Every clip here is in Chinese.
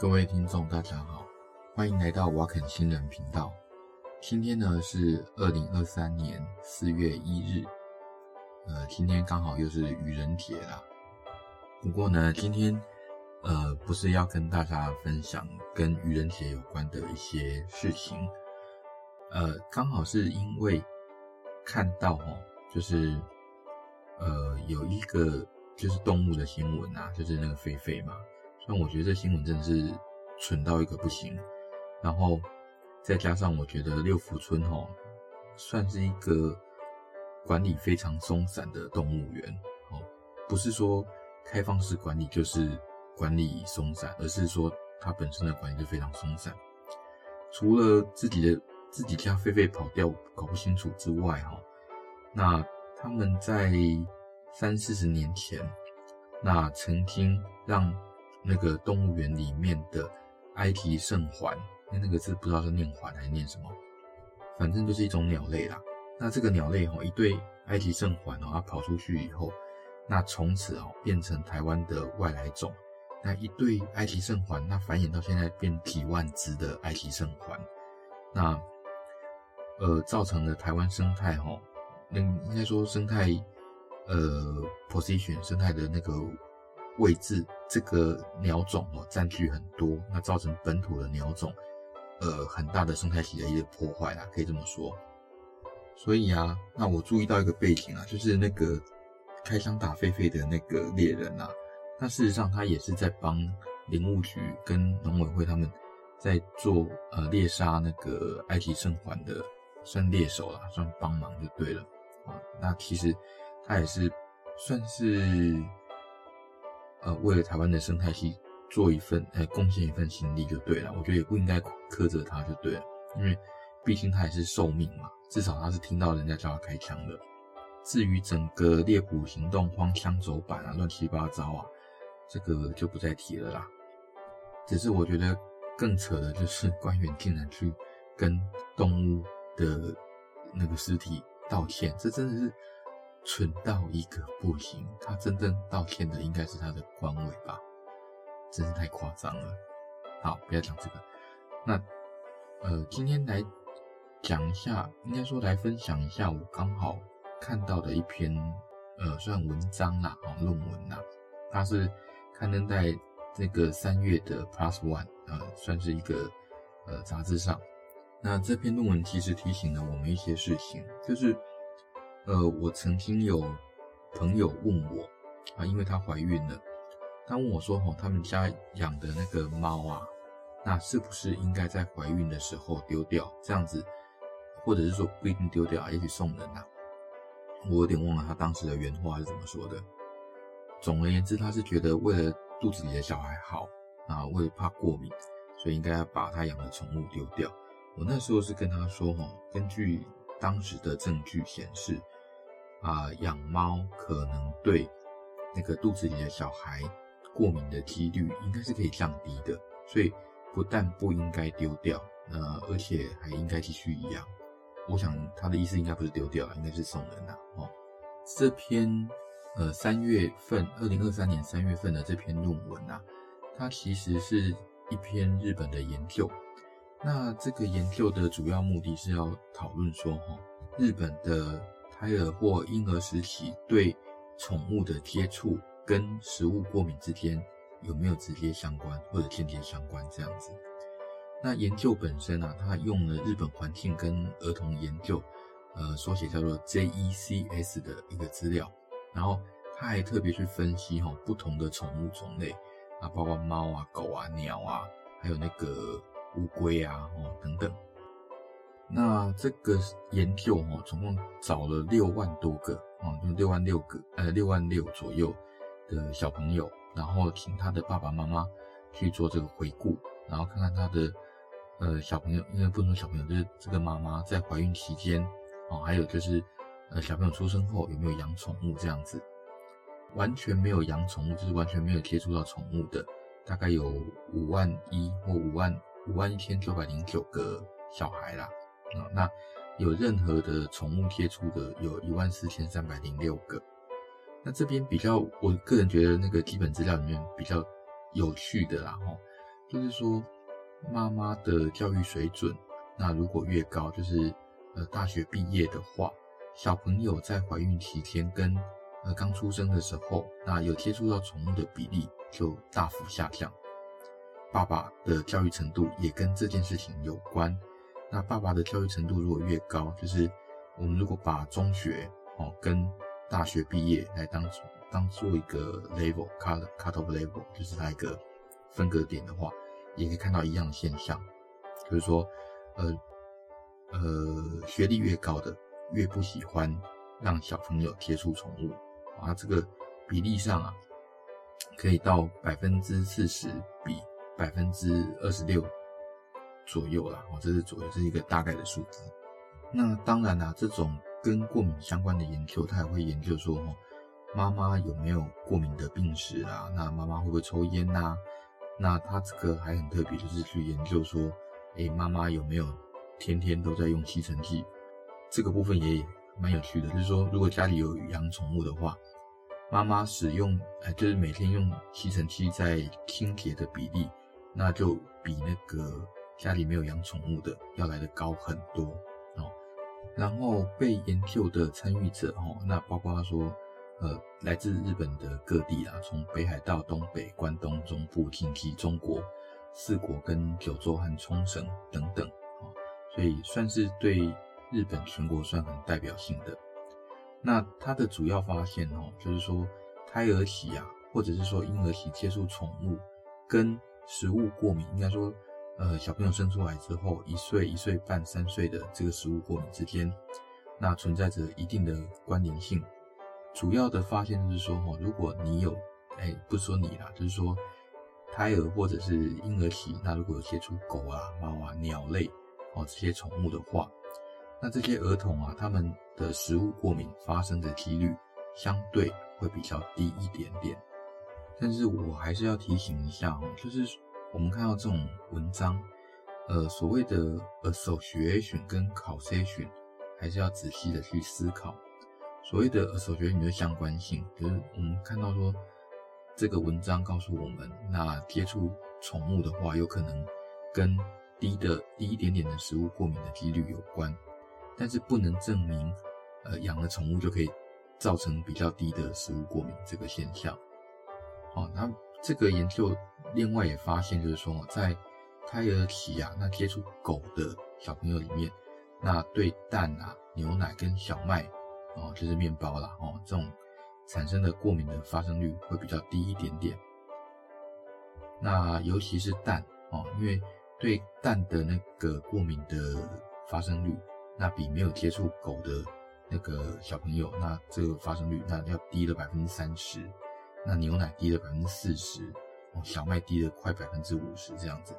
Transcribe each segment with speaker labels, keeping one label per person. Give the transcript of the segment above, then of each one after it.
Speaker 1: 各位听众，大家好，欢迎来到瓦肯新人频道。今天呢是二零二三年四月一日，呃，今天刚好又是愚人节啦。不过呢，今天呃不是要跟大家分享跟愚人节有关的一些事情，呃，刚好是因为看到哦，就是呃有一个就是动物的新闻啊，就是那个狒狒嘛。但我觉得这新闻真的是蠢到一个不行，然后再加上我觉得六福村哦，算是一个管理非常松散的动物园哦，不是说开放式管理就是管理松散，而是说它本身的管理就非常松散。除了自己的自己家狒狒跑掉搞不清楚之外哈，那他们在三四十年前，那曾经让那个动物园里面的埃及圣环，那那个字不知道是念环还是念什么，反正就是一种鸟类啦。那这个鸟类哈，一对埃及圣环哦，它跑出去以后，那从此哦变成台湾的外来种。那一对埃及圣环，那繁衍到现在变几万只的埃及圣环，那呃造成了台湾生态哈，那应该说生态呃 position 生态的那个。位置这个鸟种哦占据很多，那造成本土的鸟种，呃很大的生态系的一个破坏啦，可以这么说。所以啊，那我注意到一个背景啊，就是那个开枪打狒狒的那个猎人啊，那事实上他也是在帮林务局跟农委会他们在做呃猎杀那个埃及圣环的算猎手啦，算帮忙就对了啊。那其实他也是算是。呃，为了台湾的生态系做一份，呃，贡献一份心力就对了。我觉得也不应该苛责他就对了，因为毕竟他也是受命嘛，至少他是听到人家叫他开枪的。至于整个猎捕行动荒腔走板啊，乱七八糟啊，这个就不再提了啦。只是我觉得更扯的就是官员竟然去跟动物的那个尸体道歉，这真的是。蠢到一个不行，他真正道歉的应该是他的官位吧，真是太夸张了。好，不要讲这个。那呃，今天来讲一下，应该说来分享一下我刚好看到的一篇呃，算文章啦，哦，论文啦，它是刊登在这个三月的 Plus One，呃，算是一个呃杂志上。那这篇论文其实提醒了我们一些事情，就是。呃，我曾经有朋友问我啊，因为她怀孕了，她问我说：“吼，他们家养的那个猫啊，那是不是应该在怀孕的时候丢掉？这样子，或者是说不一定丢掉啊，也许送人啊？”我有点忘了她当时的原话是怎么说的。总而言之，她是觉得为了肚子里的小孩好啊，为了怕过敏，所以应该要把她养的宠物丢掉。我那时候是跟她说：“吼，根据当时的证据显示。”啊，养猫可能对那个肚子里的小孩过敏的几率应该是可以降低的，所以不但不应该丢掉，呃，而且还应该继续养。我想他的意思应该不是丢掉，应该是送人呐。哦，这篇呃三月份，二零二三年三月份的这篇论文呐，它其实是一篇日本的研究。那这个研究的主要目的是要讨论说，哈，日本的。胎儿或婴儿时期对宠物的接触跟食物过敏之间有没有直接相关或者间接相关？这样子，那研究本身啊，它用了日本环境跟儿童研究，呃，缩写叫做 JECS 的一个资料，然后他还特别去分析哈不同的宠物种类啊，包括猫啊、狗啊、鸟啊，还有那个乌龟啊，哦等等。那这个研究哦，总共找了六万多个哦，就六万六个，呃，六万六左右的小朋友，然后请他的爸爸妈妈去做这个回顾，然后看看他的呃小朋友，因为不能说小朋友，就是这个妈妈在怀孕期间哦，还有就是呃小朋友出生后有没有养宠物这样子，完全没有养宠物，就是完全没有接触到宠物的，大概有五万一或五万五万一千九百零九个小孩啦。啊，那有任何的宠物接触的有一万四千三百零六个。那这边比较，我个人觉得那个基本资料里面比较有趣的啦，吼，就是说妈妈的教育水准，那如果越高，就是呃大学毕业的话，小朋友在怀孕期间跟呃刚出生的时候，那有接触到宠物的比例就大幅下降。爸爸的教育程度也跟这件事情有关。那爸爸的教育程度如果越高，就是我们如果把中学哦跟大学毕业来当当做一个 level cut cut of level，就是它一个分隔点的话，也可以看到一样的现象，就是说，呃呃，学历越高的越不喜欢让小朋友接触宠物啊，这个比例上啊，可以到百分之四十比百分之二十六左右啦，哦，这是左右，这是一个大概的数字。那当然啦，这种。跟过敏相关的研究，他也会研究说，哦，妈妈有没有过敏的病史啊？那妈妈会不会抽烟呐？那他这个还很特别，就是去研究说，哎，妈妈有没有天天都在用吸尘器？这个部分也蛮有趣的，就是说，如果家里有养宠物的话，妈妈使用，哎，就是每天用吸尘器在清洁的比例，那就比那个家里没有养宠物的要来得高很多哦。然后被研究的参与者，哈，那包括他说，呃，来自日本的各地啊，从北海道、东北、关东、中部、近畿、中国四国跟九州和冲绳等等，啊，所以算是对日本全国算很代表性的。那他的主要发现，哦，就是说胎儿期啊，或者是说婴儿期接触宠物跟食物过敏，应该说。呃，小朋友生出来之后，一岁、一岁半、三岁的这个食物过敏之间，那存在着一定的关联性。主要的发现就是说，哈，如果你有，哎，不说你啦，就是说胎儿或者是婴儿期，那如果有接触狗啊、猫啊、鸟类哦这些宠物的话，那这些儿童啊，他们的食物过敏发生的几率相对会比较低一点点。但是我还是要提醒一下哦，就是。我们看到这种文章，呃，所谓的 association 跟 causation，还是要仔细的去思考。所谓的 association 的相关性，就是我们看到说，这个文章告诉我们，那接触宠物的话，有可能跟低的低一点点的食物过敏的几率有关，但是不能证明，呃，养了宠物就可以造成比较低的食物过敏这个现象。哦，那。这个研究另外也发现，就是说，在胎儿期啊，那接触狗的小朋友里面，那对蛋啊、牛奶跟小麦，哦，就是面包啦，哦，这种产生的过敏的发生率会比较低一点点。那尤其是蛋，哦，因为对蛋的那个过敏的发生率，那比没有接触狗的那个小朋友，那这个发生率那要低了百分之三十。那牛奶低了百分之四十，哦，小麦低了快百分之五十这样子，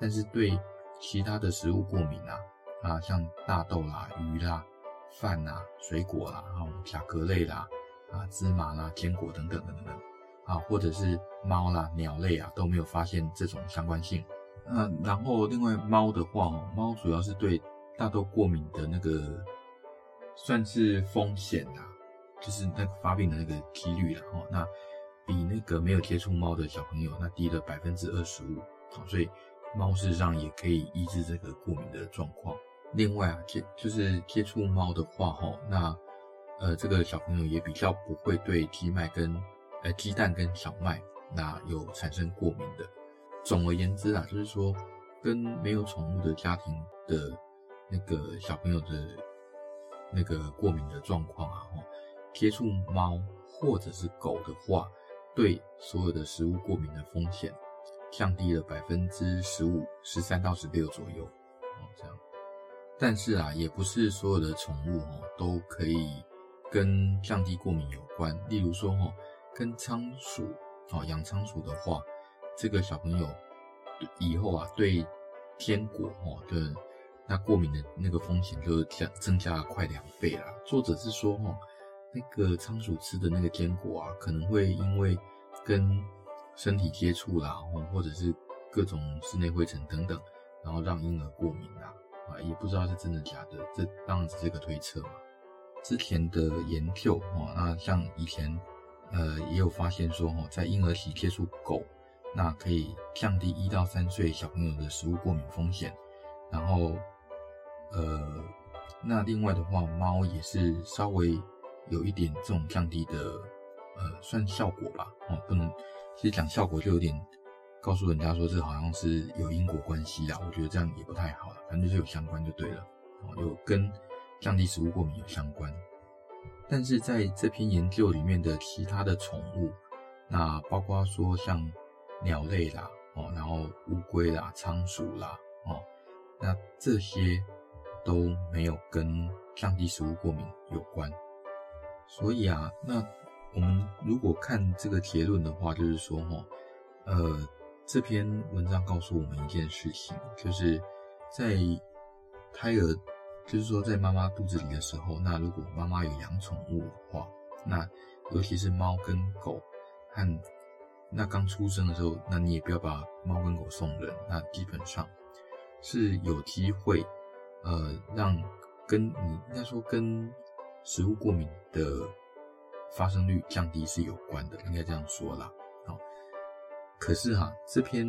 Speaker 1: 但是对其他的食物过敏啊，啊，像大豆啦、鱼啦、饭啦、水果啦、啊，甲壳类啦、啊，芝麻啦、坚果等等等等，啊，或者是猫啦、鸟类啊，都没有发现这种相关性。那然后另外猫的话，哦，猫主要是对大豆过敏的那个算是风险啊，就是那个发病的那个几率了，哦，那。比那个没有接触猫的小朋友，那低了百分之二十五，所以猫事实上也可以抑制这个过敏的状况。另外啊，接就是接触猫的话，哈，那呃这个小朋友也比较不会对鸡麦跟呃鸡蛋跟小麦那有产生过敏的。总而言之啊，就是说跟没有宠物的家庭的那个小朋友的那个过敏的状况啊，哈，接触猫或者是狗的话。对所有的食物过敏的风险降低了百分之十五、十三到十六左右，哦，这样。但是啊，也不是所有的宠物哦都可以跟降低过敏有关。例如说哦，跟仓鼠哦养仓鼠的话，这个小朋友以后啊对坚果哦的那过敏的那个风险就降增加了快两倍了。作者是说哦。那个仓鼠吃的那个坚果啊，可能会因为跟身体接触啦，或者是各种室内灰尘等等，然后让婴儿过敏啦，啊，也不知道是真的假的，这当然只是个推测嘛。之前的研究哦，那像以前呃也有发现说哦，在婴儿期接触狗，那可以降低一到三岁小朋友的食物过敏风险。然后，呃，那另外的话，猫也是稍微有一点这种降低的，呃，算效果吧。哦，不能，其实讲效果就有点告诉人家说这好像是有因果关系啦。我觉得这样也不太好了，反正就是有相关就对了。哦，有跟降低食物过敏有相关。但是在这篇研究里面的其他的宠物，那包括说像鸟类啦，哦，然后乌龟啦、仓鼠啦，哦，那这些都没有跟降低食物过敏有关。所以啊，那我们如果看这个结论的话，就是说，哦，呃，这篇文章告诉我们一件事情，就是在胎儿。就是说，在妈妈肚子里的时候，那如果妈妈有养宠物的话，那尤其是猫跟狗，和那刚出生的时候，那你也不要把猫跟狗送人，那基本上是有机会，呃，让跟你应该说跟食物过敏的发生率降低是有关的，应该这样说啦。好，可是哈，这篇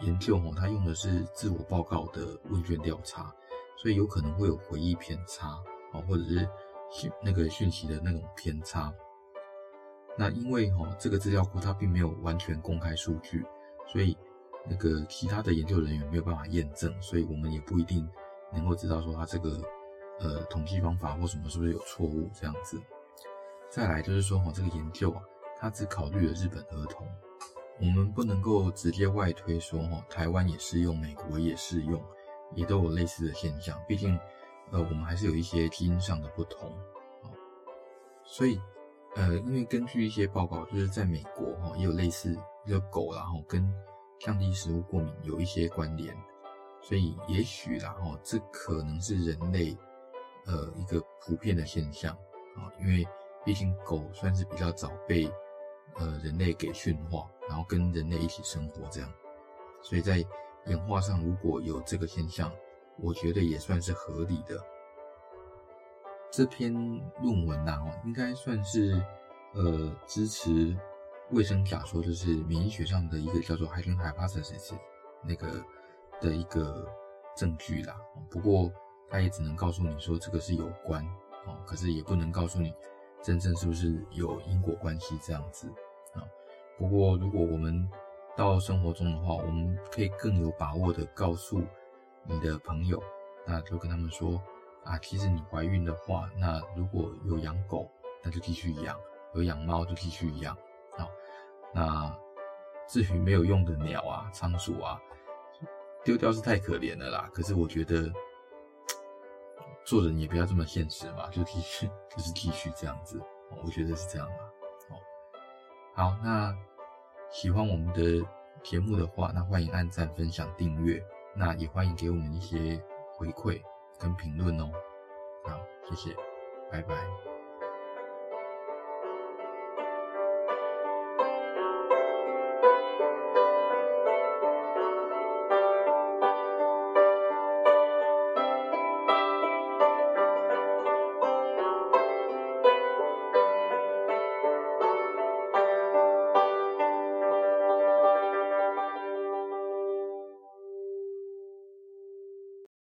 Speaker 1: 研究哦，它用的是自我报告的问卷调查。所以有可能会有回忆偏差啊，或者是讯那个讯息的那种偏差。那因为哈这个资料库它并没有完全公开数据，所以那个其他的研究人员没有办法验证，所以我们也不一定能够知道说它这个呃统计方法或什么是不是有错误这样子。再来就是说哈这个研究啊，它只考虑了日本儿童，我们不能够直接外推说哈台湾也适用，美国也适用。也都有类似的现象，毕竟，呃，我们还是有一些基因上的不同啊，所以，呃，因为根据一些报告，就是在美国哈也有类似，就狗然后跟降低食物过敏有一些关联，所以也许然后这可能是人类呃一个普遍的现象啊，因为毕竟狗算是比较早被呃人类给驯化，然后跟人类一起生活这样，所以在。演化上如果有这个现象，我觉得也算是合理的。这篇论文呐，应该算是呃支持卫生假说，就是免疫学上的一个叫做 Hiding Hypothesis 那个的一个证据啦。不过他也只能告诉你说这个是有关哦，可是也不能告诉你真正是不是有因果关系这样子啊。不过如果我们到生活中的话，我们可以更有把握的告诉你的朋友，那就跟他们说啊，其实你怀孕的话，那如果有养狗，那就继续养；有养猫就继续养。啊，那至于没有用的鸟啊、仓鼠啊，丢掉是太可怜了啦。可是我觉得做人也不要这么现实嘛，就继续，就是继续这样子。我觉得是这样嘛。好，那。喜欢我们的节目的话，那欢迎按赞、分享、订阅，那也欢迎给我们一些回馈跟评论哦。好，谢谢，拜拜。